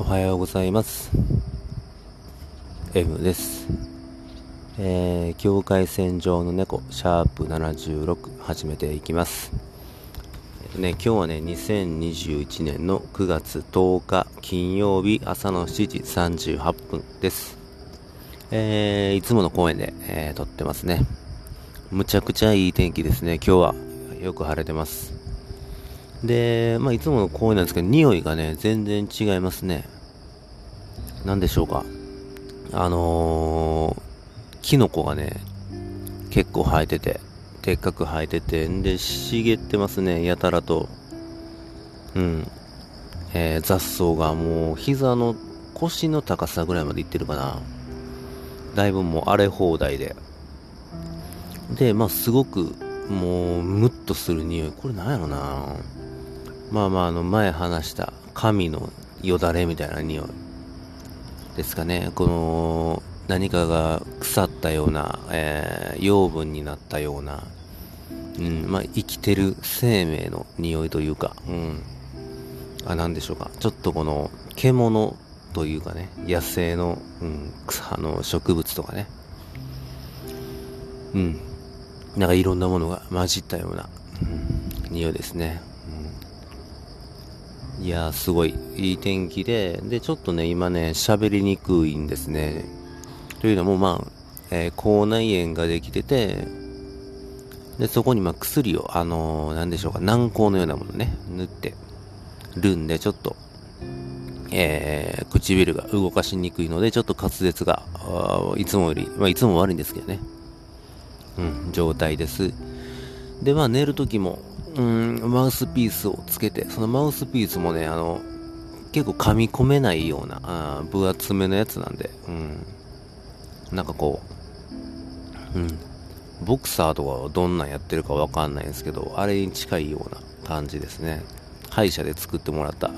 おはようございます。M です。えー、境界線上の猫シャープ76始めていきます。えっとね今日はね2021年の9月10日金曜日朝の7時38分です。えー、いつもの公園で、えー、撮ってますね。むちゃくちゃいい天気ですね。今日はよく晴れてます。で、まあ、いつもの公園なんですけど、匂いがね、全然違いますね。なんでしょうか。あのー、キノコがね、結構生えてて、でっかく生えてて、んで、茂ってますね、やたらと。うん。えー、雑草がもう、膝の腰の高さぐらいまでいってるかな。だいぶもう荒れ放題で。で、まあ、すごく、もう、ムッとする匂い。これなんやろなまあまあ、あの、前話した神のよだれみたいな匂いですかね。この、何かが腐ったような、えー、養分になったような、うん、まあ、生きてる生命の匂いというか、うん。あ、なんでしょうか。ちょっとこの、獣というかね、野生の、うん、あの、植物とかね。うん。なんかいろんなものが混じったような、うん、匂いですね。いやー、すごい、いい天気で、で、ちょっとね、今ね、喋りにくいんですね。というのも、まあ、えー、口内炎ができてて、で、そこにまあ薬を、あのー、なんでしょうか、軟膏のようなものね、塗ってるんで、ちょっと、えー、唇が動かしにくいので、ちょっと滑舌が、いつもより、まあ、いつも悪いんですけどね。うん、状態です。で、まあ、寝るときも、うん、マウスピースをつけて、そのマウスピースもね、あの、結構噛み込めないような、あ分厚めのやつなんで、うん。なんかこう、うん。ボクサーとかはどんなんやってるかわかんないんですけど、あれに近いような感じですね。歯医者で作ってもらった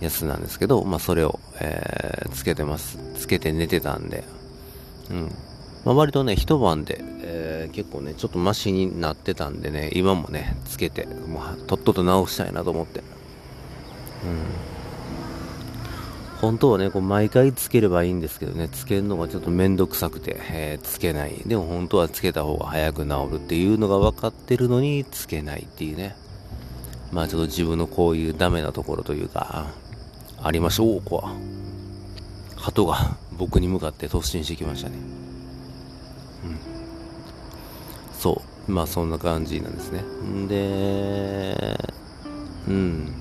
やつなんですけど、まあそれを、えー、つけてます。つけて寝てたんで、うん。まあ、割とね、一晩で、えー、結構ね、ちょっとマシになってたんでね、今もね、つけて、もうとっとと直したいなと思って。うん。本当はね、こう毎回つければいいんですけどね、つけるのがちょっとめんどくさくて、えー、つけない。でも本当はつけた方が早く治るっていうのが分かってるのに、つけないっていうね。まあちょっと自分のこういうダメなところというか、ありましょう、こは。鳩が僕に向かって突進してきましたね。そう。まあそんな感じなんですね。で、うん。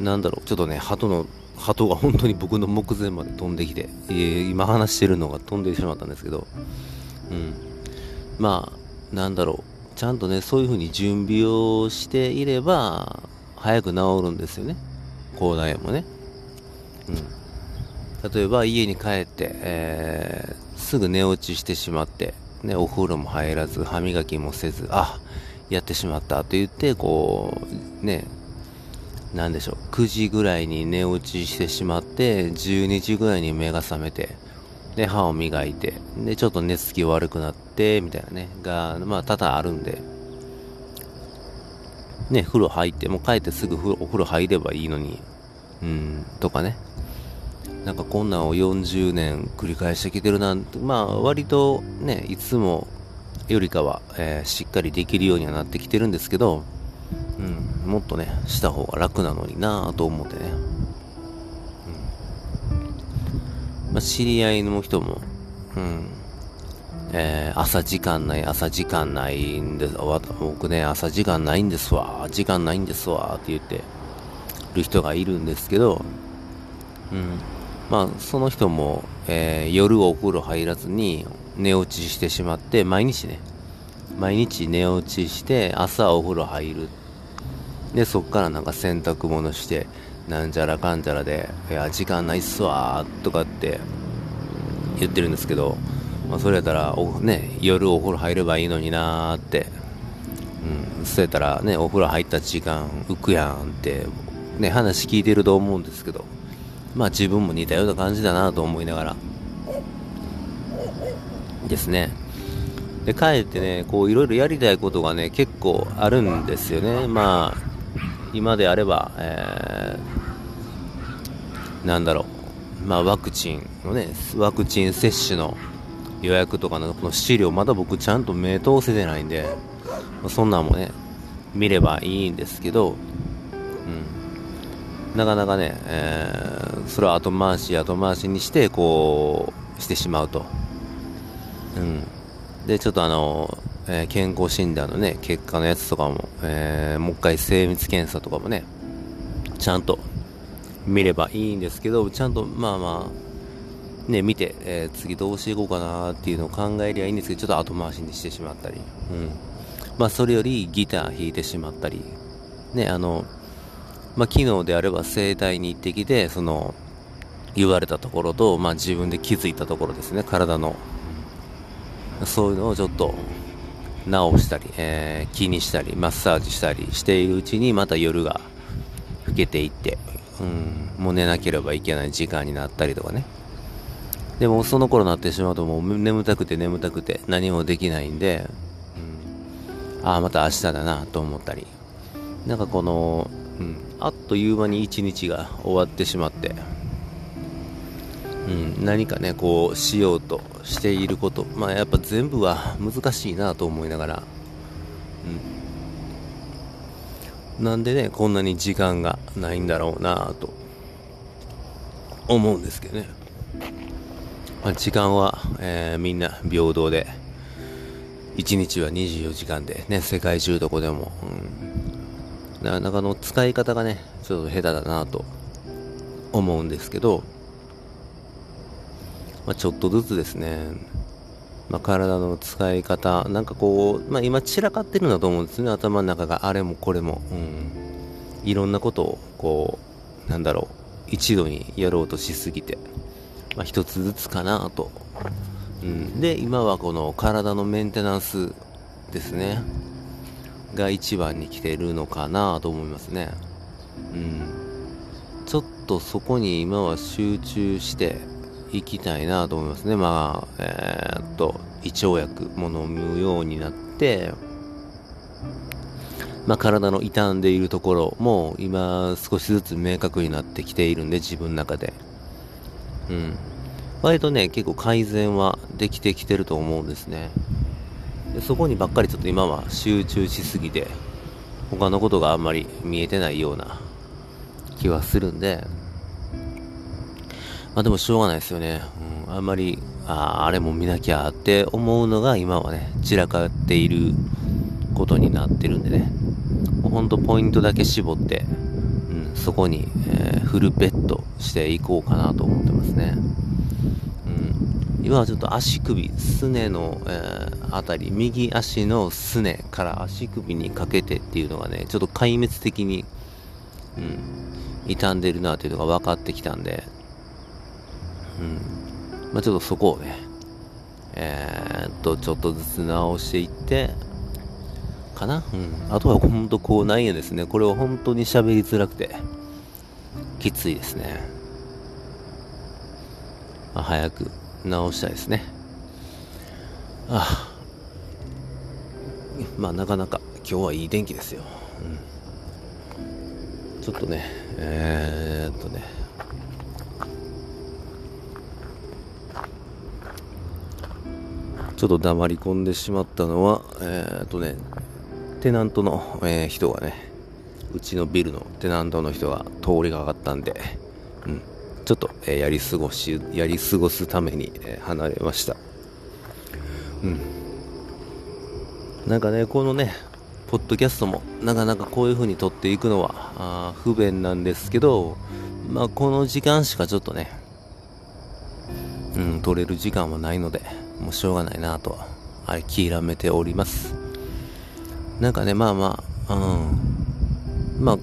なんだろう、ちょっとね、鳩の、鳩が本当に僕の目前まで飛んできて、今話してるのが飛んでしまったんですけど、うん。まあ、なんだろう、ちゃんとね、そういう風に準備をしていれば、早く治るんですよね。広大もね。うん。例えば家に帰って、えー、すぐ寝落ちしてしまって、ね、お風呂も入らず、歯磨きもせず、あ、やってしまったと言って、こう、ね、なんでしょう、9時ぐらいに寝落ちしてしまって、12時ぐらいに目が覚めて、で、歯を磨いて、で、ちょっと寝つき悪くなって、みたいなね、が、まあ、多々あるんで、ね、風呂入って、もう帰ってすぐお風呂入ればいいのに、うん、とかね。なんかこんなんを40年繰り返してきてるなんて、まあ割とね、いつもよりかは、えー、しっかりできるようにはなってきてるんですけど、うん、もっとね、した方が楽なのになぁと思ってね。うん、まあ、知り合いの人も、うん、えー、朝時間ない、朝時間ないんです、僕ね、朝時間ないんですわ、時間ないんですわ、って言ってる人がいるんですけど、うん、まあ、その人も、えー、夜お風呂入らずに寝落ちしてしまって、毎日ね、毎日寝落ちして、朝お風呂入る。で、そっからなんか洗濯物して、なんちゃらかんちゃらで、いや、時間ないっすわーとかって言ってるんですけど、まあ、それやったら、おね、夜お風呂入ればいいのになーって、うん、そうやったらね、お風呂入った時間浮くやんって、ね、話聞いてると思うんですけど、まあ自分も似たような感じだなと思いながら。ですね。で帰ってねこういろいろやりたいことがね結構あるんですよね。まあ今であれば、えーなんだろう、まあ、ワクチンのね、ワクチン接種の予約とかのこの資料、まだ僕ちゃんと目通せてないんで、そんなんもね、見ればいいんですけど、うん、なかなかね、えー、それは後回し後回しにして、こう、してしまうと。うん。で、ちょっとあの、えー、健康診断のね、結果のやつとかも、えー、もう一回精密検査とかもね、ちゃんと見ればいいんですけど、ちゃんとまあまあ、ね、見て、えー、次どうしていこうかなっていうのを考えりゃいいんですけど、ちょっと後回しにしてしまったり、うん。まあ、それよりギター弾いてしまったり、ね、あの、まあ、昨日であれば整体に行ってきて、その、言われたところと、まあ、自分で気づいたところですね、体の。そういうのをちょっと直したり、えー、気にしたり、マッサージしたりしているうちに、また夜が更けていって、うん、もう寝なければいけない時間になったりとかね。でもその頃になってしまうともう眠たくて眠たくて何もできないんで、うん、ああ、また明日だなと思ったり。なんかこの、うん、あっという間に一日が終わってしまって、うん、何かね、こうしようとしていること、まあやっぱ全部は難しいなと思いながら、うん、なんでね、こんなに時間がないんだろうなと思うんですけどね。まあ、時間は、えー、みんな平等で、1日は24時間でね、世界中どこでも、うん、なかなかの使い方がね、ちょっと下手だなと思うんですけど、まあ、ちょっとずつですね、まあ、体の使い方、なんかこう、まあ、今散らかってるんだと思うんですね、頭の中があれもこれも、うん、いろんなことを、こう、なんだろう、一度にやろうとしすぎて、まあ、一つずつかなと、うん、で、今はこの体のメンテナンスですね、が一番に来てるのかなと思いますね。うん。ちょっとそこに今は集中して、行きたいなと思いますね。まあ、えー、っと、胃腸薬も飲むようになって、まあ、体の傷んでいるところも今少しずつ明確になってきているんで、自分の中で。うん。割とね、結構改善はできてきてると思うんですね。でそこにばっかりちょっと今は集中しすぎて、他のことがあんまり見えてないような気はするんで、まあでもしょうがないですよね。うん、あんまり、ああれも見なきゃって思うのが今はね、散らかっていることになってるんでね。ほんとポイントだけ絞って、うん、そこに、えー、フルベットしていこうかなと思ってますね。今はちょっと足首、すねの、えー、あたり、右足のすねから足首にかけてっていうのがね、ちょっと壊滅的に、うん、傷んでるなっていうのが分かってきたんで、うん。まあ、ちょっとそこをね、えー、っと、ちょっとずつ直していって、かな？うん。あとはほんとこうないんですね。これは本当に喋りづらくて、きついですね。まあ、早く直したいですね。ああ。まあ、なかなか今日はいい天気ですよ。うん。ちょっとね、えー、っとね、ちょっと黙り込んでしまったのは、えー、っとね、テナントの、えー、人がね、うちのビルのテナントの人が通りがかったんで、ちょっと、え、やり過ごし、やり過ごすために、え、離れました。うん。なんかね、このね、ポッドキャストもなかなかこういう風に撮っていくのはあ不便なんですけど、まあこの時間しかちょっとね、うん、撮れる時間はないので、もうしょうがないなとは諦めております。なんかね、まあまあ、うん。まあ、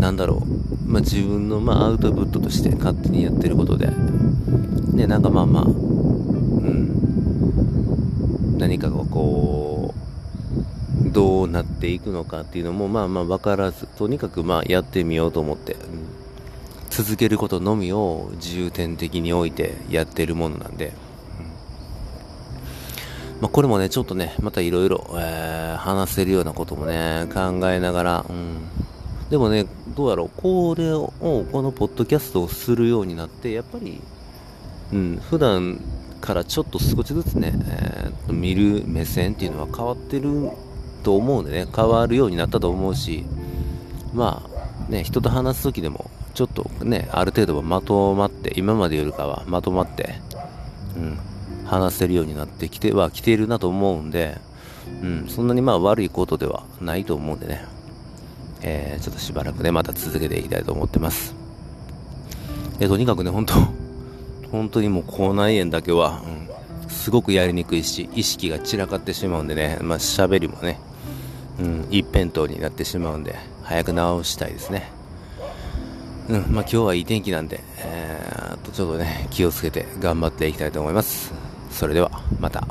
なんだろう。まあ自分のまあアウトプットとして勝手にやってることで、ね、なんかまあまあ、うん。何かがこう、どうなっていくのかっていうのもまあまあ分からず、とにかくまあやってみようと思って、うん、続けることのみを重点的に置いてやってるものなんで、まあ、これもね、ちょっとね、またいろいろ、話せるようなこともね、考えながら、うん、でもね、どうやろう、これを、このポッドキャストをするようになって、やっぱり、うん、普段からちょっと少しずつね、えー、見る目線っていうのは変わってると思うんでね、変わるようになったと思うし、まあ、ね、人と話すときでも、ちょっとね、ある程度はまとまって、今までよりかはまとまって、うん、話せるようになってきては来ているなと思うんで、うん、そんなにまあ悪いことではないと思うんでね、えー、ちょっとしばらくね、また続けていきたいと思ってます。で、とにかくね、本当本当にもう口内炎だけは、うん、すごくやりにくいし、意識が散らかってしまうんでね、まあ喋りもね、うん、一辺倒になってしまうんで、早く治したいですね。うん、まあ今日はいい天気なんで、えー、とちょっとね、気をつけて頑張っていきたいと思います。それでは、また。